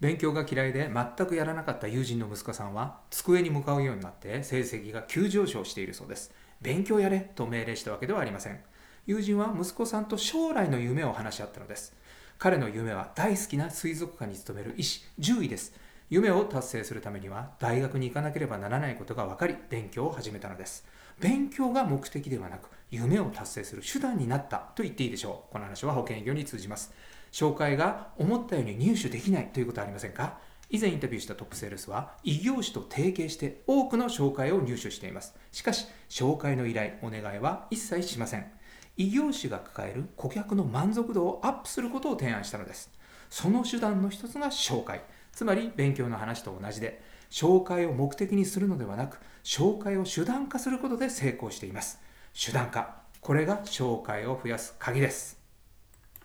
勉強が嫌いで全くやらなかった友人の息子さんは机に向かうようになって成績が急上昇しているそうです。勉強やれと命令したわけではありません。友人は息子さんと将来の夢を話し合ったのです。彼の夢は大好きな水族館に勤める医師獣医です。夢を達成するためには大学に行かなければならないことが分かり勉強を始めたのです。勉強が目的ではなく夢を達成する手段になったと言っていいでしょう。この話は保険業に通じます。紹介が思ったように入手できないということはありませんか？以前インタビューしたトップセールスは異業種と提携して多くの紹介を入手しています。しかし紹介の依頼お願いは一切しません。異業種が抱える顧客の満足度をアップすることを提案したのです。その手段の一つが紹介。つまり勉強の話と同じで紹介を目的にするのではなく紹介を手段化することで成功しています。手段化。これが紹介を増やす鍵です。